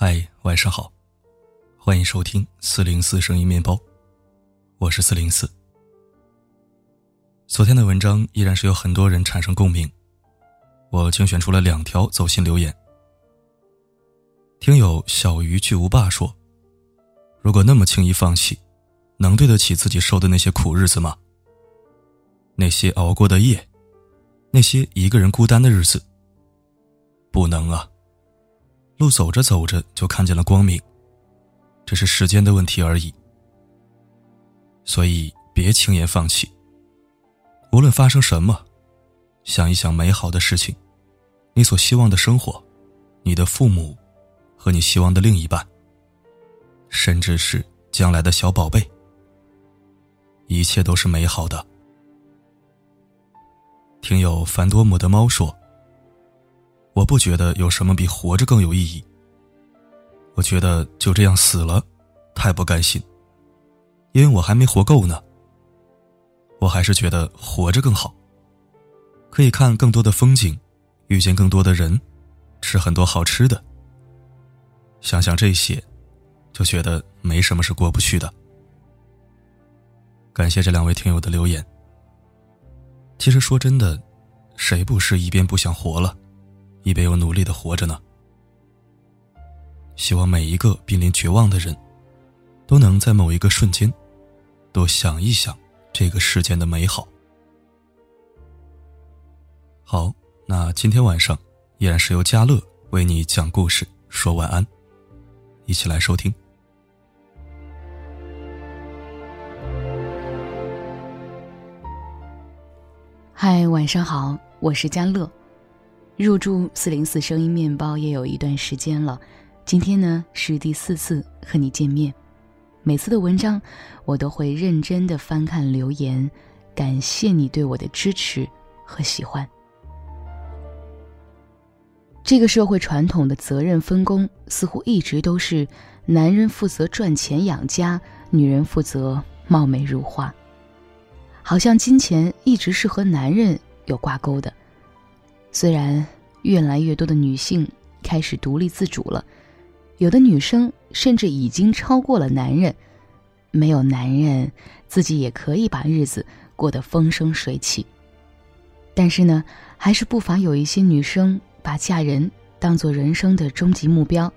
嗨，晚上好，欢迎收听四零四声音面包，我是四零四。昨天的文章依然是有很多人产生共鸣，我精选出了两条走心留言。听友小鱼巨无霸说：“如果那么轻易放弃，能对得起自己受的那些苦日子吗？那些熬过的夜，那些一个人孤单的日子，不能啊。”路走着走着就看见了光明，只是时间的问题而已。所以别轻言放弃。无论发生什么，想一想美好的事情，你所希望的生活，你的父母，和你希望的另一半，甚至是将来的小宝贝，一切都是美好的。听友凡多姆的猫说。我不觉得有什么比活着更有意义。我觉得就这样死了，太不甘心，因为我还没活够呢。我还是觉得活着更好，可以看更多的风景，遇见更多的人，吃很多好吃的。想想这些，就觉得没什么是过不去的。感谢这两位听友的留言。其实说真的，谁不是一边不想活了？一边又努力的活着呢。希望每一个濒临绝望的人，都能在某一个瞬间，多想一想这个世间的美好。好，那今天晚上依然是由嘉乐为你讲故事，说晚安，一起来收听。嗨，晚上好，我是嘉乐。入驻四零四声音面包也有一段时间了，今天呢是第四次和你见面。每次的文章，我都会认真的翻看留言，感谢你对我的支持和喜欢。这个社会传统的责任分工似乎一直都是男人负责赚钱养家，女人负责貌美如花，好像金钱一直是和男人有挂钩的。虽然越来越多的女性开始独立自主了，有的女生甚至已经超过了男人，没有男人，自己也可以把日子过得风生水起。但是呢，还是不乏有一些女生把嫁人当做人生的终极目标，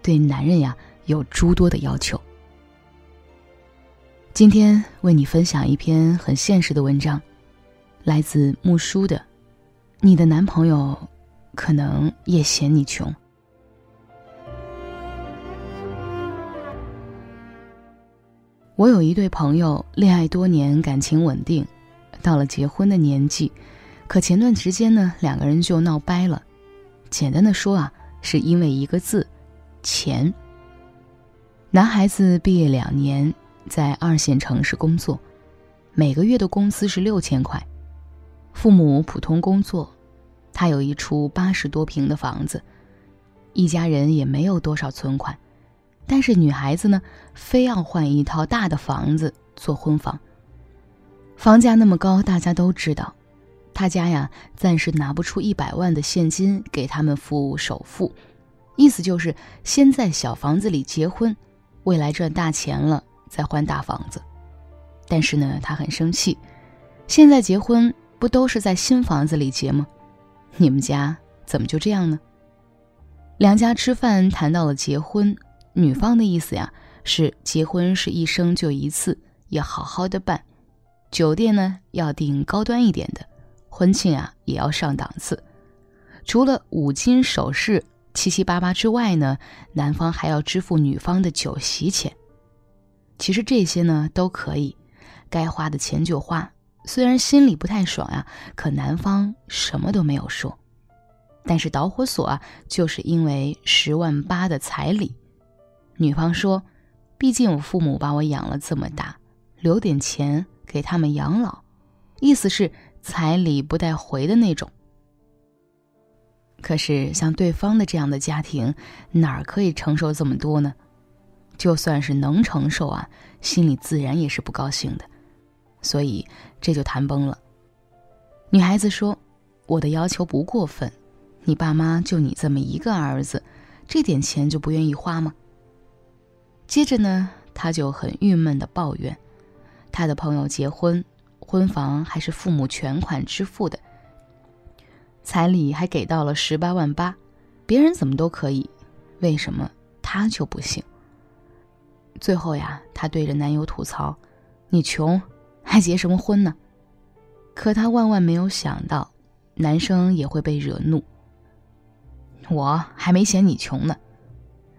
对男人呀有诸多的要求。今天为你分享一篇很现实的文章，来自木叔的。你的男朋友可能也嫌你穷。我有一对朋友，恋爱多年，感情稳定，到了结婚的年纪，可前段时间呢，两个人就闹掰了。简单的说啊，是因为一个字：钱。男孩子毕业两年，在二线城市工作，每个月的工资是六千块。父母普通工作，他有一处八十多平的房子，一家人也没有多少存款，但是女孩子呢，非要换一套大的房子做婚房。房价那么高，大家都知道，他家呀暂时拿不出一百万的现金给他们付首付，意思就是先在小房子里结婚，未来赚大钱了再换大房子。但是呢，他很生气，现在结婚。不都是在新房子里结吗？你们家怎么就这样呢？两家吃饭谈到了结婚，女方的意思呀是结婚是一生就一次，要好好的办，酒店呢要订高端一点的，婚庆啊也要上档次，除了五金首饰七七八八之外呢，男方还要支付女方的酒席钱。其实这些呢都可以，该花的钱就花。虽然心里不太爽呀，可男方什么都没有说。但是导火索啊，就是因为十万八的彩礼。女方说：“毕竟我父母把我养了这么大，留点钱给他们养老，意思是彩礼不带回的那种。”可是像对方的这样的家庭，哪儿可以承受这么多呢？就算是能承受啊，心里自然也是不高兴的。所以这就谈崩了。女孩子说：“我的要求不过分，你爸妈就你这么一个儿子，这点钱就不愿意花吗？接着呢，他就很郁闷的抱怨，他的朋友结婚，婚房还是父母全款支付的，彩礼还给到了十八万八，别人怎么都可以，为什么他就不行？最后呀，她对着男友吐槽：“你穷，还结什么婚呢？”可她万万没有想到，男生也会被惹怒。我还没嫌你穷呢，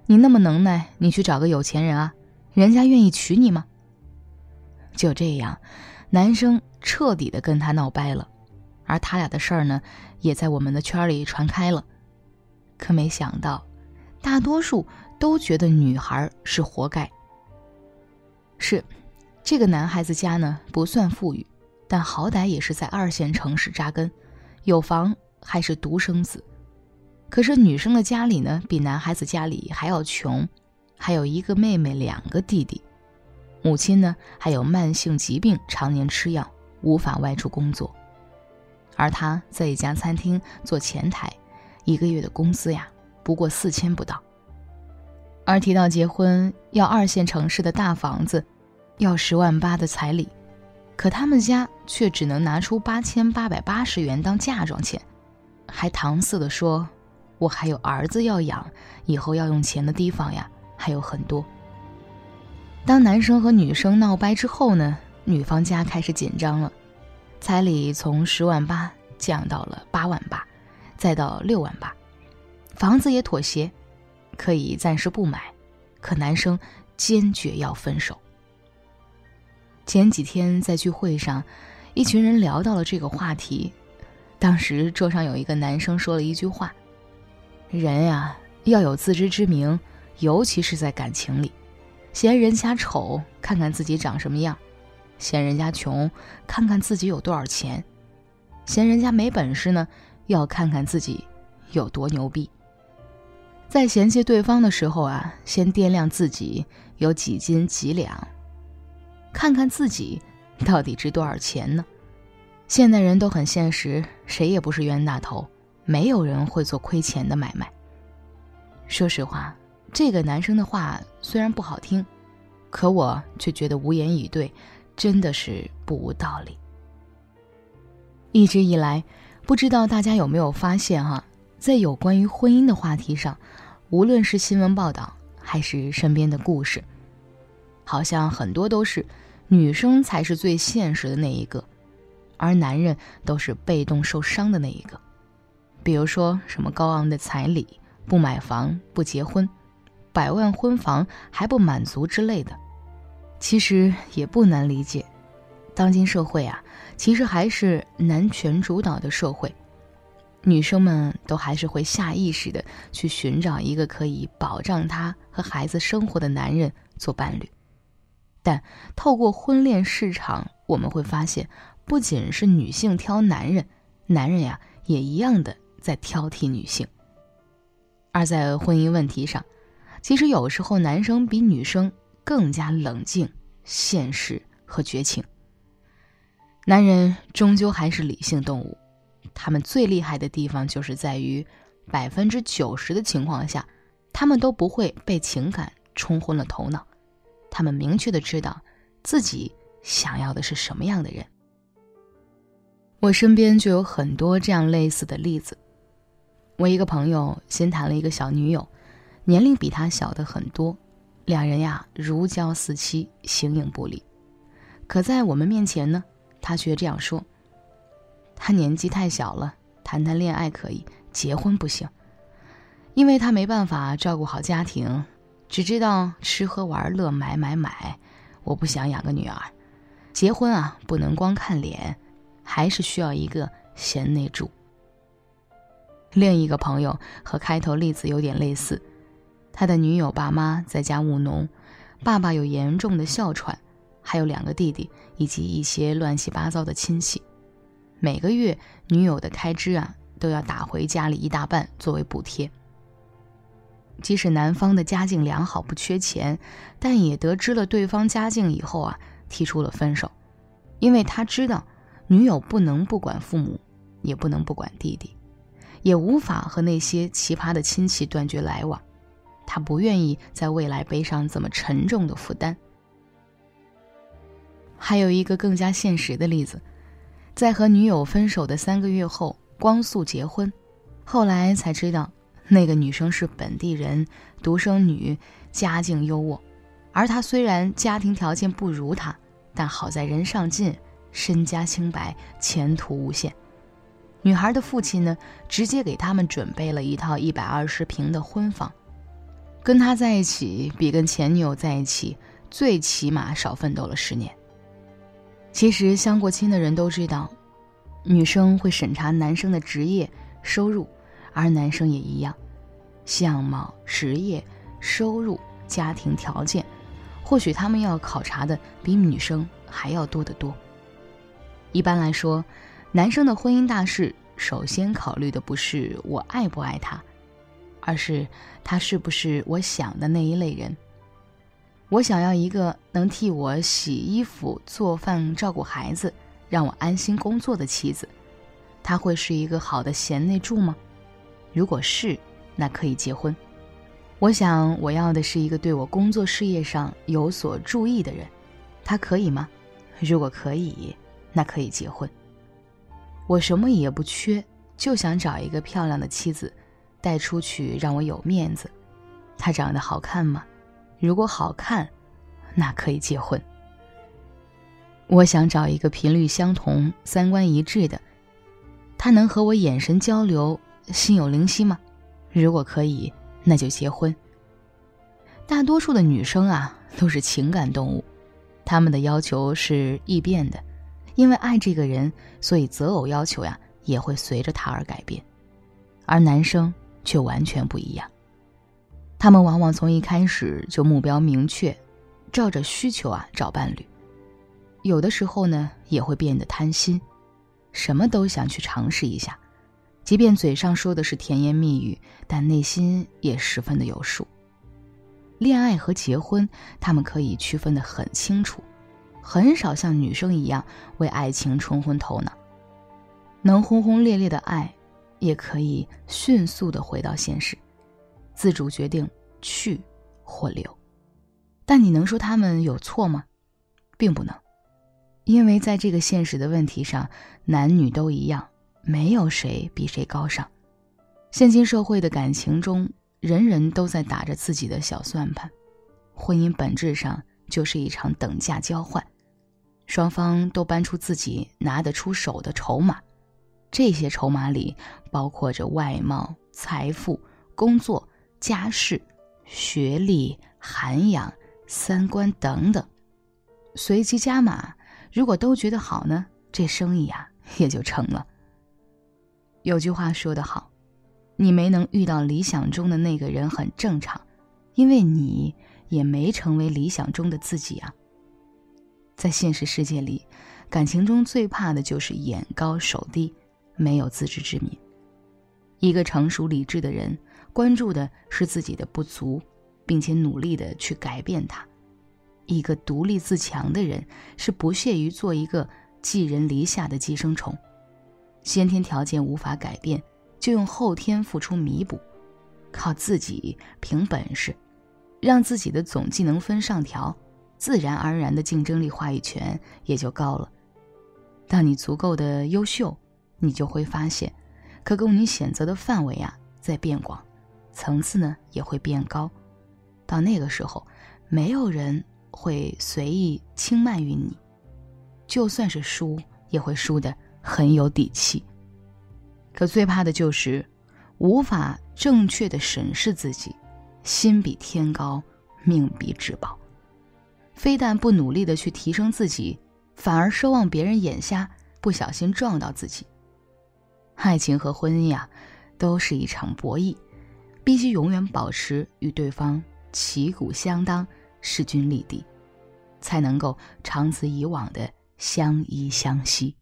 你那么能耐，你去找个有钱人啊，人家愿意娶你吗？就这样，男生彻底的跟她闹掰了，而他俩的事儿呢，也在我们的圈里传开了。可没想到，大多数都觉得女孩是活该。是，这个男孩子家呢不算富裕，但好歹也是在二线城市扎根，有房，还是独生子。可是女生的家里呢，比男孩子家里还要穷，还有一个妹妹，两个弟弟，母亲呢还有慢性疾病，常年吃药，无法外出工作，而他在一家餐厅做前台，一个月的工资呀不过四千不到。而提到结婚要二线城市的大房子，要十万八的彩礼，可他们家却只能拿出八千八百八十元当嫁妆钱，还搪塞的说。我还有儿子要养，以后要用钱的地方呀还有很多。当男生和女生闹掰之后呢，女方家开始紧张了，彩礼从十万八降到了八万八，再到六万八，房子也妥协，可以暂时不买，可男生坚决要分手。前几天在聚会上，一群人聊到了这个话题，当时桌上有一个男生说了一句话。人呀，要有自知之明，尤其是在感情里。嫌人家丑，看看自己长什么样；嫌人家穷，看看自己有多少钱；嫌人家没本事呢，要看看自己有多牛逼。在嫌弃对方的时候啊，先掂量自己有几斤几两，看看自己到底值多少钱呢？现代人都很现实，谁也不是冤大头。没有人会做亏钱的买卖。说实话，这个男生的话虽然不好听，可我却觉得无言以对，真的是不无道理。一直以来，不知道大家有没有发现哈，在有关于婚姻的话题上，无论是新闻报道还是身边的故事，好像很多都是女生才是最现实的那一个，而男人都是被动受伤的那一个。比如说什么高昂的彩礼、不买房、不结婚、百万婚房还不满足之类的，其实也不难理解。当今社会啊，其实还是男权主导的社会，女生们都还是会下意识的去寻找一个可以保障她和孩子生活的男人做伴侣。但透过婚恋市场，我们会发现，不仅是女性挑男人，男人呀也一样的。在挑剔女性，而在婚姻问题上，其实有时候男生比女生更加冷静、现实和绝情。男人终究还是理性动物，他们最厉害的地方就是在于，百分之九十的情况下，他们都不会被情感冲昏了头脑，他们明确的知道自己想要的是什么样的人。我身边就有很多这样类似的例子。我一个朋友新谈了一个小女友，年龄比他小的很多，两人呀如胶似漆，形影不离。可在我们面前呢，他却这样说：“他年纪太小了，谈谈恋爱可以，结婚不行，因为他没办法照顾好家庭，只知道吃喝玩乐买买买。我不想养个女儿，结婚啊不能光看脸，还是需要一个贤内助。”另一个朋友和开头例子有点类似，他的女友爸妈在家务农，爸爸有严重的哮喘，还有两个弟弟以及一些乱七八糟的亲戚，每个月女友的开支啊都要打回家里一大半作为补贴。即使男方的家境良好不缺钱，但也得知了对方家境以后啊提出了分手，因为他知道女友不能不管父母，也不能不管弟弟。也无法和那些奇葩的亲戚断绝来往，他不愿意在未来背上这么沉重的负担。还有一个更加现实的例子，在和女友分手的三个月后，光速结婚，后来才知道，那个女生是本地人，独生女，家境优渥，而他虽然家庭条件不如他，但好在人上进，身家清白，前途无限。女孩的父亲呢，直接给他们准备了一套一百二十平的婚房，跟他在一起比跟前女友在一起，最起码少奋斗了十年。其实相过亲的人都知道，女生会审查男生的职业、收入，而男生也一样，相貌、职业、收入、家庭条件，或许他们要考察的比女生还要多得多。一般来说，男生的婚姻大事首先考虑的不是我爱不爱他，而是他是不是我想的那一类人。我想要一个能替我洗衣服、做饭、照顾孩子，让我安心工作的妻子。她会是一个好的贤内助吗？如果是，那可以结婚。我想我要的是一个对我工作事业上有所注意的人，他可以吗？如果可以，那可以结婚。我什么也不缺，就想找一个漂亮的妻子，带出去让我有面子。她长得好看吗？如果好看，那可以结婚。我想找一个频率相同、三观一致的，他能和我眼神交流、心有灵犀吗？如果可以，那就结婚。大多数的女生啊，都是情感动物，她们的要求是易变的，因为爱这个人，所以择偶要求呀也会随着他而改变，而男生却完全不一样。他们往往从一开始就目标明确，照着需求啊找伴侣。有的时候呢，也会变得贪心，什么都想去尝试一下，即便嘴上说的是甜言蜜语，但内心也十分的有数。恋爱和结婚，他们可以区分的很清楚，很少像女生一样为爱情冲昏头脑。能轰轰烈烈的爱，也可以迅速的回到现实。自主决定去或留，但你能说他们有错吗？并不能，因为在这个现实的问题上，男女都一样，没有谁比谁高尚。现今社会的感情中，人人都在打着自己的小算盘，婚姻本质上就是一场等价交换，双方都搬出自己拿得出手的筹码，这些筹码里包括着外貌、财富、工作。家世、学历、涵养、三观等等，随机加码。如果都觉得好呢，这生意啊也就成了。有句话说得好，你没能遇到理想中的那个人很正常，因为你也没成为理想中的自己啊。在现实世界里，感情中最怕的就是眼高手低，没有自知之明。一个成熟理智的人。关注的是自己的不足，并且努力的去改变它。一个独立自强的人是不屑于做一个寄人篱下的寄生虫。先天条件无法改变，就用后天付出弥补，靠自己凭本事，让自己的总技能分上调，自然而然的竞争力话语权也就高了。当你足够的优秀，你就会发现，可供你选择的范围啊在变广。层次呢也会变高，到那个时候，没有人会随意轻慢于你，就算是输，也会输的很有底气。可最怕的就是无法正确的审视自己，心比天高，命比纸薄，非但不努力的去提升自己，反而奢望别人眼瞎，不小心撞到自己。爱情和婚姻呀，都是一场博弈。必须永远保持与对方旗鼓相当、势均力敌，才能够长此以往的相依相惜。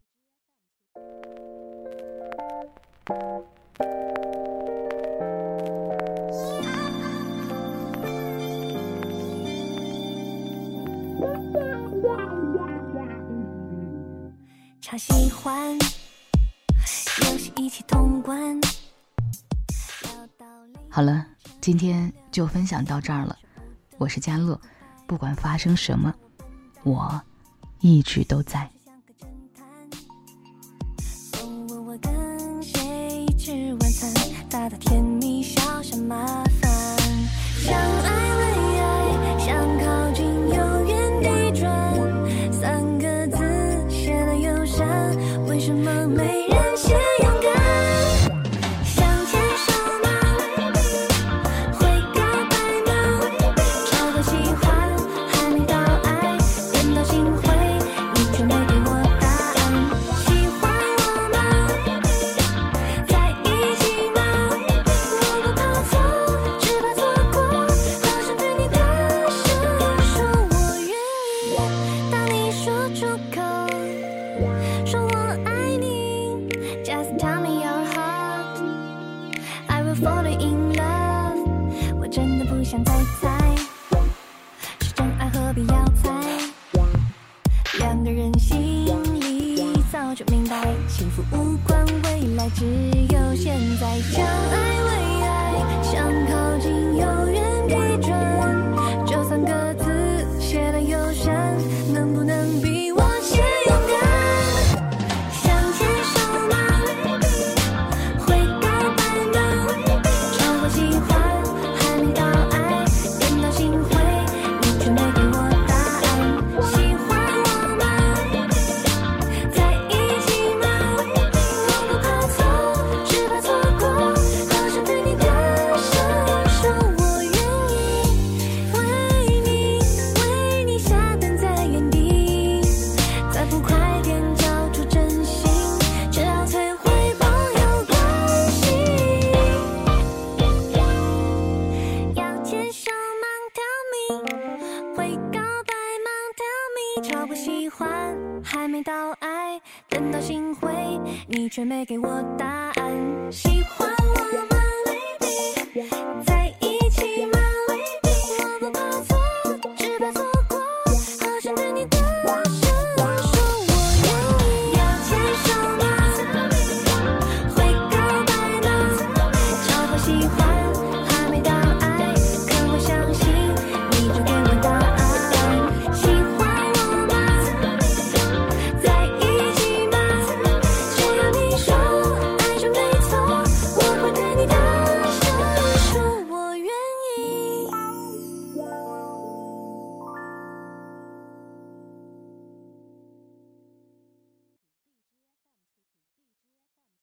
超喜欢，游戏一起通关。好了，今天就分享到这儿了。我是佳乐，不管发生什么，我一直都在。